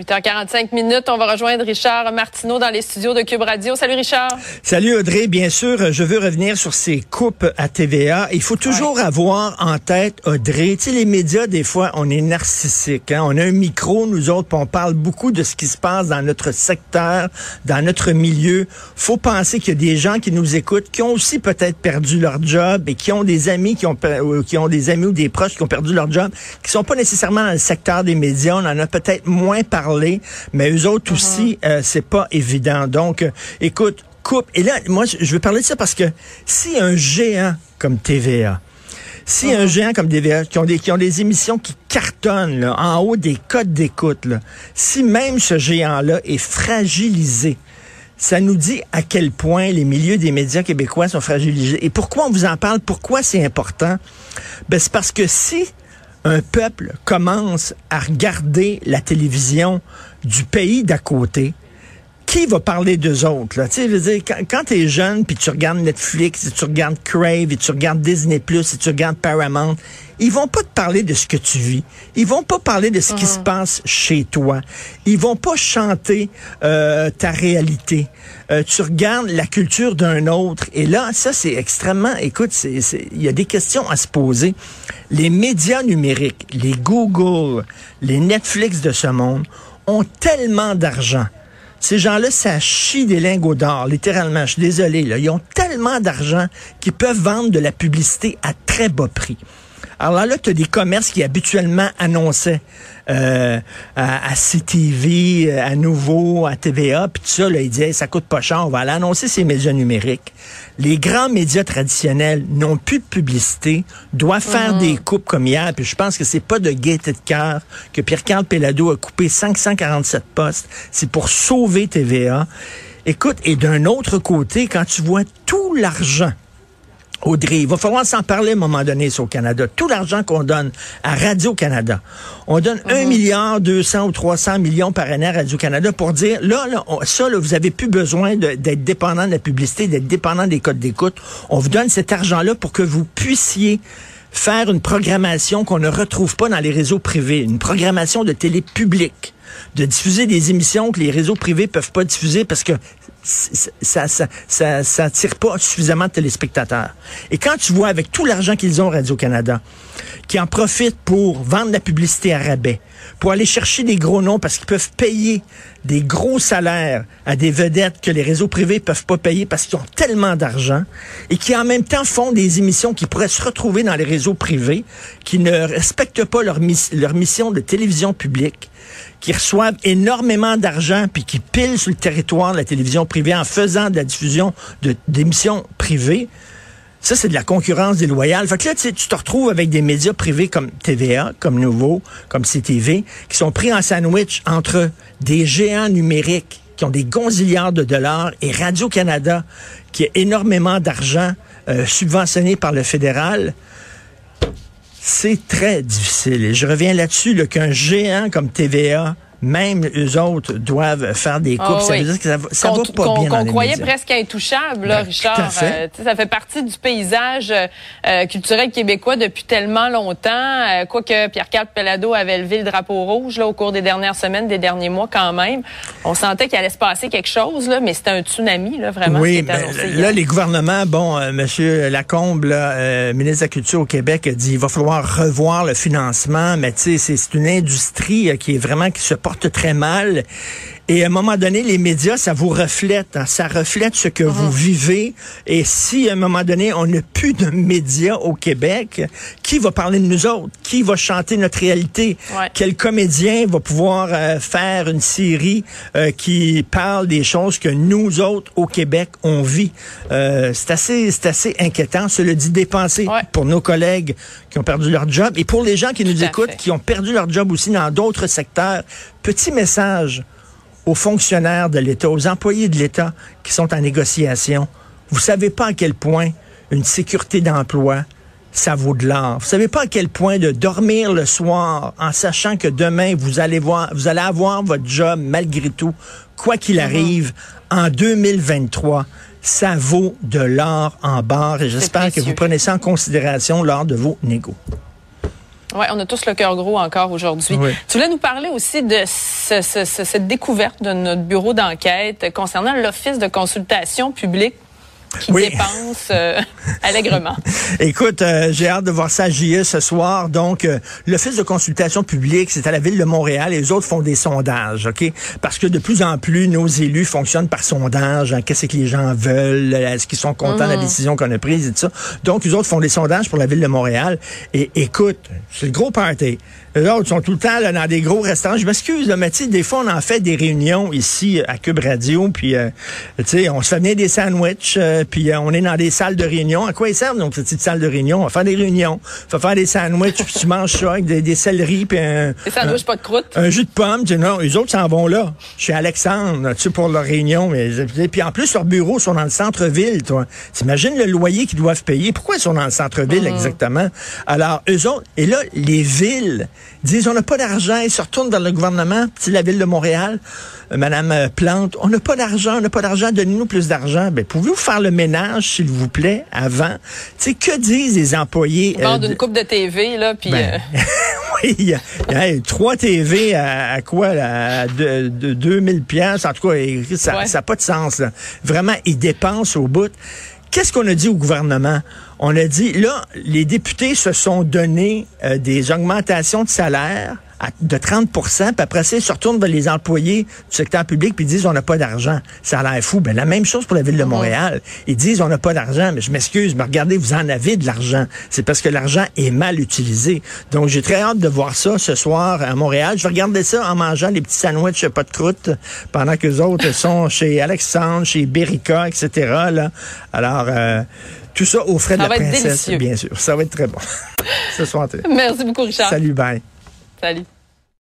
8h45 minutes, on va rejoindre Richard Martineau dans les studios de Cube Radio. Salut Richard. Salut Audrey, bien sûr, je veux revenir sur ces coupes à TVA. Il faut toujours avoir en tête Audrey, tu sais les médias des fois on est narcissique, hein? on a un micro nous autres, on parle beaucoup de ce qui se passe dans notre secteur, dans notre milieu. Faut penser qu'il y a des gens qui nous écoutent qui ont aussi peut-être perdu leur job et qui ont des amis qui ont qui ont des amis ou des proches qui ont perdu leur job, qui sont pas nécessairement dans le secteur des médias, on en a peut-être moins parlé mais eux autres uh-huh. aussi, euh, c'est pas évident. Donc, euh, écoute, coupe. Et là, moi, je veux parler de ça parce que si un géant comme TVA, si un uh-huh. géant comme TVA, qui ont des, qui ont des émissions qui cartonnent là, en haut des codes d'écoute, si même ce géant-là est fragilisé, ça nous dit à quel point les milieux des médias québécois sont fragilisés. Et pourquoi on vous en parle? Pourquoi c'est important? Ben, c'est parce que si un peuple commence à regarder la télévision du pays d'à côté, qui va parler d'eux autres? Là? Tu sais, quand, quand tu es jeune, puis tu regardes Netflix, et tu regardes Crave, et tu regardes Disney+, et tu regardes Paramount, ils vont pas te parler de ce que tu vis. Ils vont pas parler de ce qui se uh-huh. passe chez toi. Ils vont pas chanter euh, ta réalité. Euh, tu regardes la culture d'un autre. Et là, ça, c'est extrêmement... Écoute, il y a des questions à se poser. Les médias numériques, les Google, les Netflix de ce monde ont tellement d'argent ces gens-là, ça chie des lingots d'or, littéralement. Je suis désolé. Ils ont tellement d'argent qu'ils peuvent vendre de la publicité à très bas prix. Alors là, tu as des commerces qui habituellement annonçaient euh, à, à, CTV, euh, à Nouveau, à TVA, puis tout ça, là, ils disaient, ça coûte pas cher, on va aller annoncer ces médias numériques. Les grands médias traditionnels n'ont plus de publicité, doivent faire mhm. des coupes comme hier, puis je pense que c'est pas de gaieté de cœur que Pierre-Carl Pellado a coupé 547 postes. C'est pour sauver TVA. Écoute, et d'un autre côté, quand tu vois tout l'argent Audrey, il va falloir s'en parler à un moment donné au Canada. Tout l'argent qu'on donne à Radio-Canada, on donne un mhm. milliard 200 ou 300 millions par année à Radio-Canada pour dire, là, là ça, là, vous avez plus besoin d'être dépendant de la publicité, d'être dépendant des codes d'écoute. On vous donne cet argent-là pour que vous puissiez faire une programmation qu'on ne retrouve pas dans les réseaux privés, une programmation de télé publique, de diffuser des émissions que les réseaux privés peuvent pas diffuser parce que ça, ça, ça, ça attire pas suffisamment de téléspectateurs. Et quand tu vois avec tout l'argent qu'ils ont Radio-Canada, qui en profitent pour vendre la publicité à rabais, pour aller chercher des gros noms parce qu'ils peuvent payer des gros salaires à des vedettes que les réseaux privés peuvent pas payer parce qu'ils ont tellement d'argent et qui en même temps font des émissions qui pourraient se retrouver dans les réseaux privés, qui ne respectent pas leur, leur mission de télévision publique, qui reçoivent énormément d'argent puis qui pilent sur le territoire de la télévision privée en faisant de la diffusion d'émissions privées. Ça, c'est de la concurrence déloyale. Fait que là, tu te retrouves avec des médias privés comme TVA, comme Nouveau, comme CTV, qui sont pris en sandwich entre des géants numériques qui ont des gonzillards de dollars et Radio-Canada, qui a énormément d'argent euh, subventionné par le fédéral. C'est très difficile. Et je reviens là-dessus, qu'un géant comme TVA même eux autres doivent faire des coupes. Ah ça veut dire que ça, ça va pas bien Qu'on croyait presque intouchable, là, ben, Richard. Euh, ça fait partie du paysage euh, culturel québécois depuis tellement longtemps. Euh, quoique Pierre-Carl Pelado avait levé le drapeau rouge là, au cours des dernières semaines, des derniers mois quand même. On sentait qu'il allait se passer quelque chose, là, mais c'était un tsunami, là, vraiment. Oui, ben, là, les gouvernements, bon, euh, Monsieur Lacombe, là, ministre de la Culture au Québec, a dit il va falloir revoir le financement, mais tu sais, c'est une industrie qui est vraiment qui se porte très mal. Et à un moment donné, les médias, ça vous reflète. Hein. ça reflète ce que vous mhm. vivez. Et si à un moment donné, on n'a plus de médias au Québec, qui va parler de nous autres? Qui va chanter notre réalité? Quel comédien va pouvoir euh, faire une série euh, qui parle des choses que nous autres au Québec on vit? Euh, c'est assez, c'est assez inquiétant. Cela dit, dépenser pour nos collègues qui ont perdu leur job et pour les gens qui nous écoutent, qui ont perdu leur job aussi dans d'autres secteurs. Petit message aux fonctionnaires de l'État, aux employés de l'État qui sont en négociation. Vous savez pas à quel point une sécurité d'emploi, ça vaut de l'or. Vous savez pas à quel point de dormir le soir en sachant que demain vous allez voir, vous allez avoir votre job malgré tout, quoi qu'il mm-hmm. arrive, en 2023 ça vaut de l'or en barre et j'espère que vous prenez ça en considération lors de vos négos. Oui, on a tous le cœur gros encore aujourd'hui. Tu voulais nous parler aussi de cette découverte de notre bureau d'enquête concernant l'Office de consultation publique qui oui. dépense euh, allègrement. Écoute, euh, j'ai hâte de voir ça à JE ce soir. Donc, euh, l'Office de consultation publique, c'est à la ville de Montréal et les autres font des sondages, OK? Parce que de plus en plus, nos élus fonctionnent par sondage. Hein, Qu'est-ce que les gens veulent? Est-ce qu'ils sont contents de la mhm. décision qu'on a prise et tout ça? Donc, les autres font des sondages pour la ville de Montréal. Et écoute, c'est le gros party. Les autres sont tout le temps là, dans des gros restaurants. Je m'excuse, mais tu des fois, on en fait des réunions ici à Cube Radio, puis, euh, tu sais, on se fait venir des sandwichs, euh, puis euh, on est dans des salles de réunion. À quoi ils servent, donc, ces petites salles de réunion? On va faire des réunions, on va faire des sandwichs, puis tu manges ça avec des, des céleris, puis un... Des sandwichs pas de croûte? Un jus de pomme. Tu sais, non, les autres s'en vont là, chez Alexandre, tu sais, pour leur réunion. Mais, puis en plus, leurs bureaux sont dans le centre-ville, toi. T'imagines le loyer qu'ils doivent payer? Pourquoi ils sont dans le centre-ville, mm-hmm. exactement? Alors, eux autres, et là, les villes disent on n'a pas d'argent, ils se retournent vers le gouvernement, c'est la ville de Montréal, euh, Madame euh, Plante, on n'a pas d'argent, on n'a pas d'argent, donnez-nous plus d'argent. Ben, pouvez-vous faire le ménage, s'il vous plaît, avant? Tu sais, que disent les employés? Euh, d'une coupe de TV, là, puis... Ben, oui, il y, a, trois TV à, quoi, à de, de 2000 pièces en tout cas, ça n'a pas de sens. Là. Vraiment, ils dépensent au bout. Qu'est-ce qu'on a dit au gouvernement? On a dit, là, les députés se sont donné euh, des augmentations de salaire de 30 puis après ça, ils se retournent vers les employés du secteur public puis ils disent on n'a pas d'argent. Ça a l'air fou. Ben, la même chose pour la ville de mhm. Montréal. Ils disent on n'a pas d'argent, mais je m'excuse, mais regardez, vous en avez de l'argent. C'est parce que l'argent est mal utilisé. Donc, j'ai très hâte de voir ça ce soir à Montréal. Je vais regarder ça en mangeant les petits sandwichs pas de croûte pendant que les autres sont chez Alexandre, chez Berica, etc. Là. Alors, euh, tout ça au frais de la princesse, bien sûr. Ça va être très bon. ce soir. Merci beaucoup, Richard. Salut, bye. Salut.